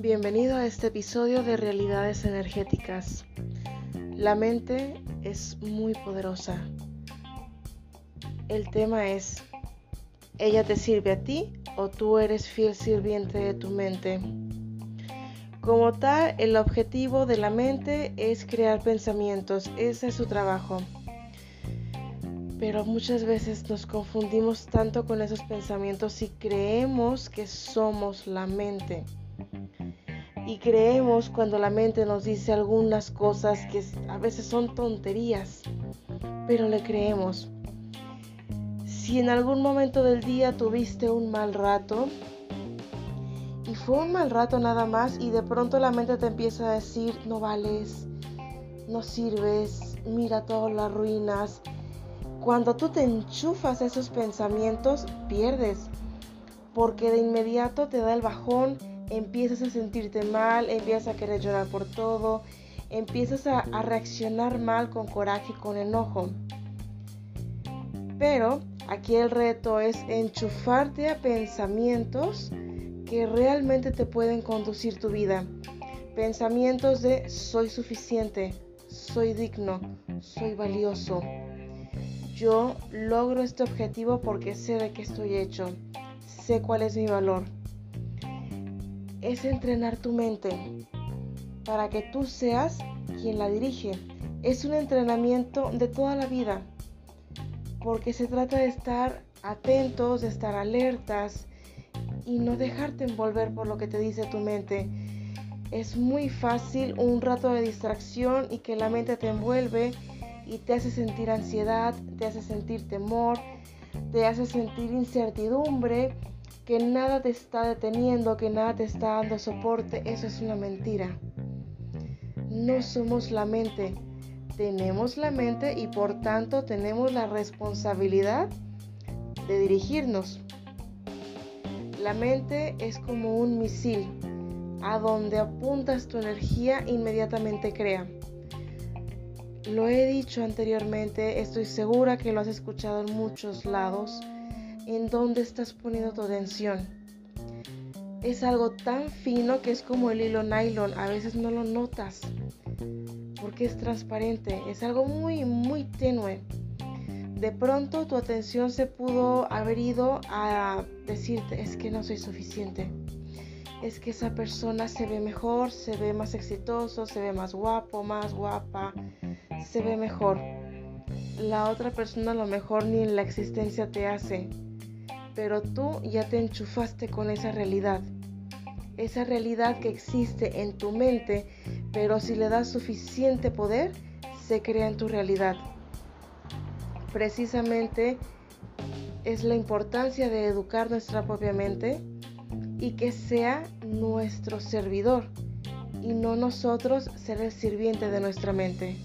bienvenido a este episodio de Realidades Energéticas. La mente es muy poderosa. El tema es, ¿ella te sirve a ti o tú eres fiel sirviente de tu mente? Como tal, el objetivo de la mente es crear pensamientos, ese es su trabajo. Pero muchas veces nos confundimos tanto con esos pensamientos y creemos que somos la mente y creemos cuando la mente nos dice algunas cosas que a veces son tonterías, pero le creemos. Si en algún momento del día tuviste un mal rato, y fue un mal rato nada más, y de pronto la mente te empieza a decir, no vales, no sirves, mira todas las ruinas. Cuando tú te enchufas esos pensamientos, pierdes, porque de inmediato te da el bajón empiezas a sentirte mal, empiezas a querer llorar por todo, empiezas a, reaccionar mal con coraje y con enojo. Pero aquí el reto es enchufarte a pensamientos que realmente te pueden conducir tu vida. Pensamientos de soy suficiente, soy digno, soy valioso. Yo logro este objetivo porque sé de qué estoy hecho, sé cuál es mi valor es entrenar tu mente para que tú seas quien la dirige. Es un entrenamiento de toda la vida, porque se trata de estar atentos, de estar alertas y no dejarte envolver por lo que te dice tu mente. Es muy fácil un rato de distracción y que la mente te envuelve y te hace sentir ansiedad, te hace sentir temor, te hace sentir incertidumbre que nada te está deteniendo, que nada te está dando soporte, eso es una mentira. No somos la mente, tenemos la mente y por tanto tenemos la responsabilidad de dirigirnos. La mente es como un misil, a donde apuntas tu energía inmediatamente crea. Lo he dicho anteriormente, estoy segura que lo has escuchado en muchos lados en dónde estás poniendo tu atención. Es algo tan fino que es como el hilo nylon, a veces no lo notas porque es transparente, es algo muy, muy tenue. De pronto tu atención se pudo haber ido a decirte, es que no soy suficiente. Es que esa persona se ve mejor, se ve más exitoso, se ve más guapo, más guapa, se ve mejor. La otra persona lo mejor ni en la existencia te hace pero tú ya te enchufaste con esa realidad. Esa realidad que existe en tu mente, pero si le das suficiente poder, se crea en tu realidad. Precisamente es la importancia de educar nuestra propia mente y que sea nuestro servidor y no nosotros ser el sirviente de nuestra mente.